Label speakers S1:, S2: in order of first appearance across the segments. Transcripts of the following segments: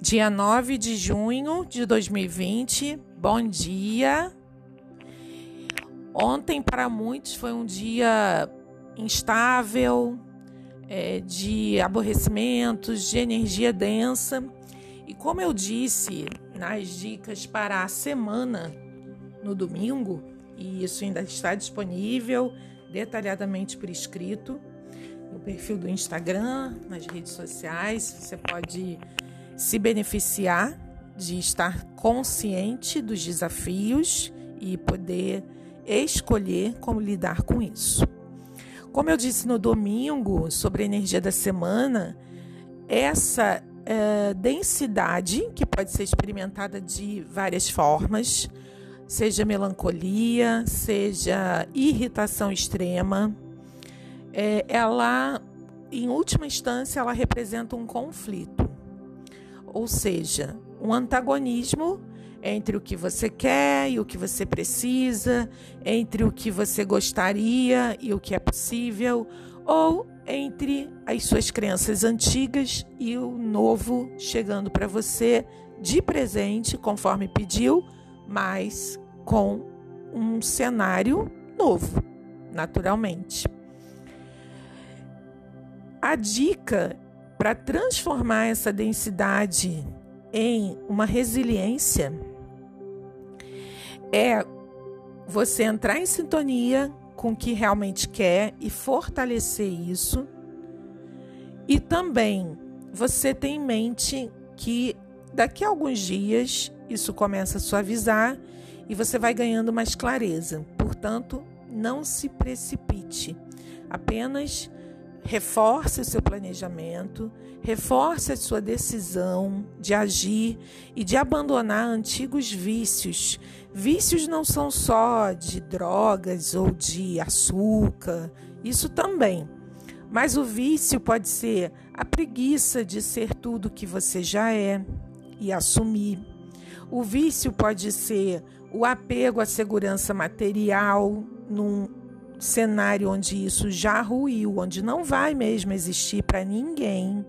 S1: Dia 9 de junho de 2020. Bom dia. Ontem, para muitos, foi um dia instável, é, de aborrecimentos, de energia densa. E como eu disse nas dicas para a semana no domingo, e isso ainda está disponível detalhadamente por escrito no perfil do Instagram, nas redes sociais, você pode se beneficiar de estar consciente dos desafios e poder escolher como lidar com isso. Como eu disse no domingo sobre a energia da semana, essa é, densidade, que pode ser experimentada de várias formas, seja melancolia, seja irritação extrema, é, ela, em última instância, ela representa um conflito, ou seja, um antagonismo entre o que você quer e o que você precisa, entre o que você gostaria e o que é possível, ou entre as suas crenças antigas e o novo chegando para você de presente, conforme pediu, mas com um cenário novo, naturalmente. A dica para transformar essa densidade em uma resiliência é você entrar em sintonia com o que realmente quer e fortalecer isso. E também você tem em mente que daqui a alguns dias isso começa a suavizar e você vai ganhando mais clareza. Portanto, não se precipite. Apenas reforce o seu planejamento, reforce a sua decisão de agir e de abandonar antigos vícios. Vícios não são só de drogas ou de açúcar, isso também. Mas o vício pode ser a preguiça de ser tudo que você já é e assumir. O vício pode ser o apego à segurança material num cenário onde isso já ruiu, onde não vai mesmo existir para ninguém.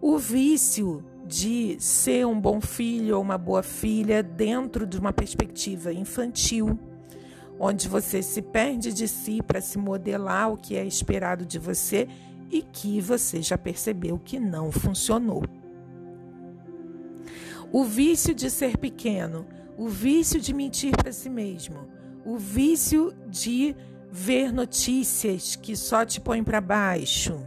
S1: O vício de ser um bom filho ou uma boa filha dentro de uma perspectiva infantil, onde você se perde de si para se modelar o que é esperado de você e que você já percebeu que não funcionou. O vício de ser pequeno, o vício de mentir para si mesmo, o vício de ver notícias que só te põem para baixo.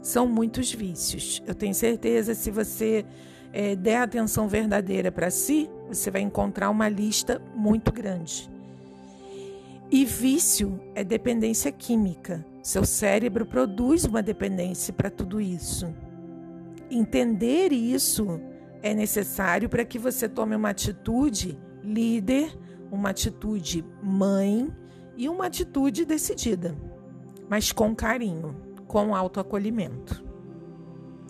S1: São muitos vícios. Eu tenho certeza, se você é, der atenção verdadeira para si, você vai encontrar uma lista muito grande. E vício é dependência química. Seu cérebro produz uma dependência para tudo isso. Entender isso é necessário para que você tome uma atitude líder uma atitude mãe e uma atitude decidida, mas com carinho, com autoacolhimento.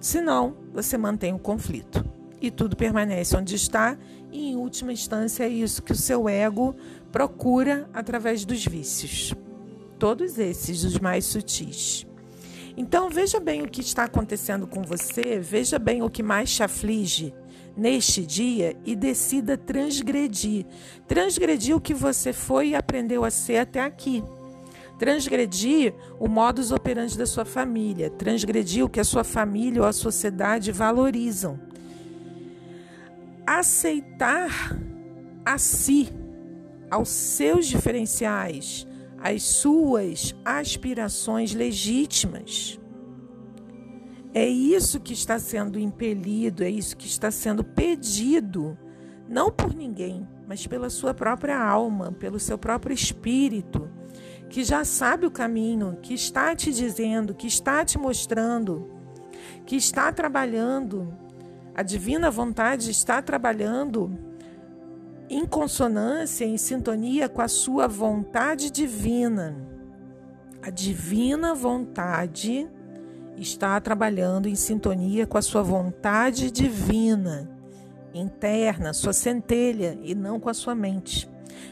S1: Senão, você mantém o conflito e tudo permanece onde está, e em última instância é isso que o seu ego procura através dos vícios. Todos esses, os mais sutis. Então, veja bem o que está acontecendo com você, veja bem o que mais te aflige neste dia e decida transgredir. Transgredir o que você foi e aprendeu a ser até aqui. Transgredir o modus operandi da sua família, transgredir o que a sua família ou a sociedade valorizam. Aceitar a si, aos seus diferenciais, às suas aspirações legítimas. É isso que está sendo impelido, é isso que está sendo pedido, não por ninguém, mas pela sua própria alma, pelo seu próprio espírito, que já sabe o caminho, que está te dizendo, que está te mostrando, que está trabalhando. A divina vontade está trabalhando em consonância, em sintonia com a sua vontade divina. A divina vontade está trabalhando em sintonia com a sua vontade divina, interna, sua centelha, e não com a sua mente.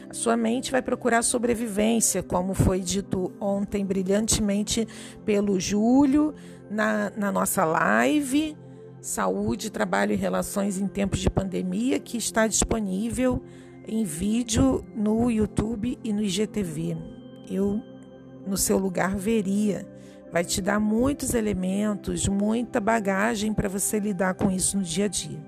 S1: A sua mente vai procurar sobrevivência, como foi dito ontem brilhantemente pelo Júlio na, na nossa live, Saúde, Trabalho e Relações em Tempos de Pandemia, que está disponível em vídeo no YouTube e no IGTV. Eu, no seu lugar, veria. Vai te dar muitos elementos, muita bagagem para você lidar com isso no dia a dia.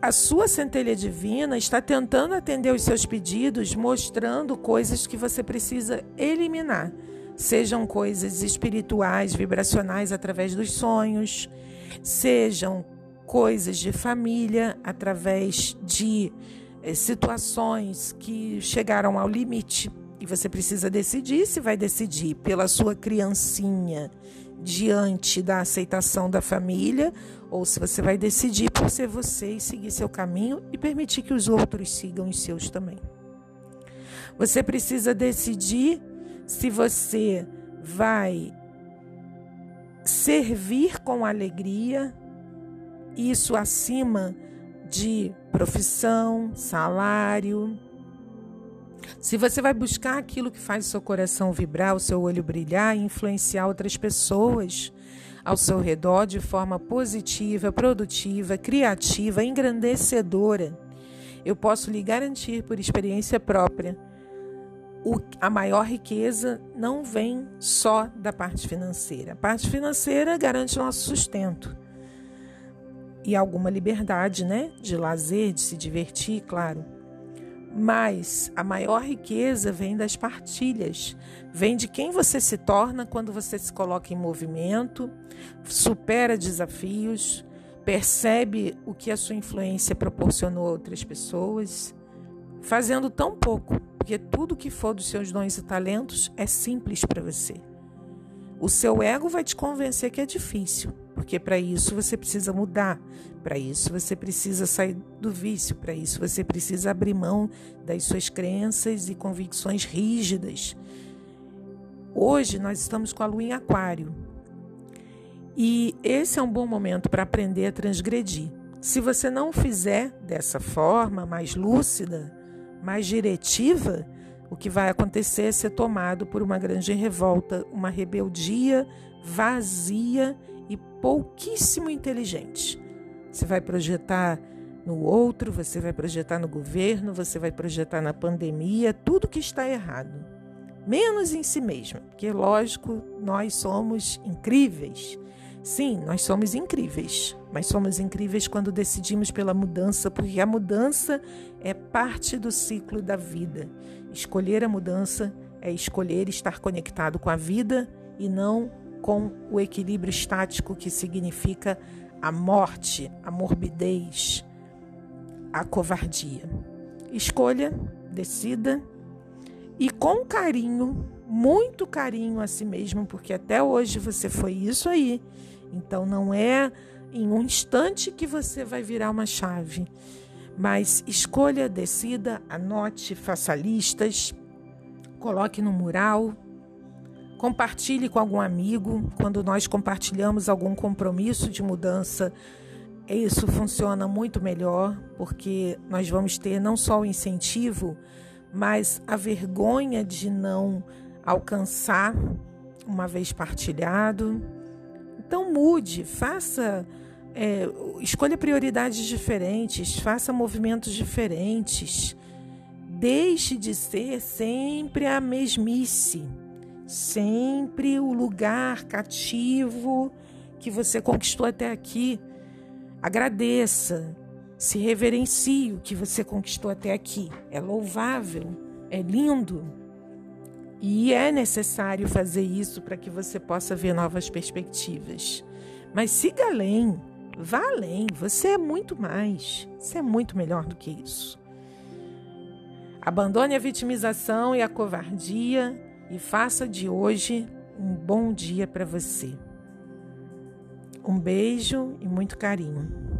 S1: A sua centelha divina está tentando atender os seus pedidos, mostrando coisas que você precisa eliminar. Sejam coisas espirituais, vibracionais através dos sonhos, sejam coisas de família através de eh, situações que chegaram ao limite e você precisa decidir se vai decidir pela sua criancinha diante da aceitação da família ou se você vai decidir por ser você e seguir seu caminho e permitir que os outros sigam os seus também. Você precisa decidir se você vai servir com alegria, isso acima de profissão, salário. Se você vai buscar aquilo que faz o seu coração vibrar, o seu olho brilhar e influenciar outras pessoas ao seu redor de forma positiva, produtiva, criativa, engrandecedora, eu posso lhe garantir por experiência própria o, a maior riqueza não vem só da parte financeira. A parte financeira garante nosso sustento e alguma liberdade, né? De lazer, de se divertir, claro. Mas a maior riqueza vem das partilhas, vem de quem você se torna quando você se coloca em movimento, supera desafios, percebe o que a sua influência proporcionou a outras pessoas, fazendo tão pouco porque tudo que for dos seus dons e talentos é simples para você. O seu ego vai te convencer que é difícil, porque para isso você precisa mudar, para isso você precisa sair do vício, para isso você precisa abrir mão das suas crenças e convicções rígidas. Hoje nós estamos com a lua em Aquário e esse é um bom momento para aprender a transgredir. Se você não fizer dessa forma mais lúcida, mais diretiva, o que vai acontecer é ser tomado por uma grande revolta, uma rebeldia vazia e pouquíssimo inteligente. Você vai projetar no outro, você vai projetar no governo, você vai projetar na pandemia, tudo que está errado. Menos em si mesmo, porque, lógico, nós somos incríveis. Sim, nós somos incríveis, mas somos incríveis quando decidimos pela mudança, porque a mudança é parte do ciclo da vida. Escolher a mudança é escolher estar conectado com a vida e não com o equilíbrio estático que significa a morte, a morbidez, a covardia. Escolha, decida e com carinho, muito carinho a si mesmo, porque até hoje você foi isso aí então não é em um instante que você vai virar uma chave, mas escolha, decida, anote, faça listas, coloque no mural, compartilhe com algum amigo. Quando nós compartilhamos algum compromisso de mudança, isso funciona muito melhor, porque nós vamos ter não só o incentivo, mas a vergonha de não alcançar uma vez partilhado. Então mude, faça, é, escolha prioridades diferentes, faça movimentos diferentes. Deixe de ser sempre a mesmice, sempre o lugar cativo que você conquistou até aqui. Agradeça, se reverencie o que você conquistou até aqui. É louvável, é lindo. E é necessário fazer isso para que você possa ver novas perspectivas. Mas siga além, vá além. Você é muito mais. Você é muito melhor do que isso. Abandone a vitimização e a covardia e faça de hoje um bom dia para você. Um beijo e muito carinho.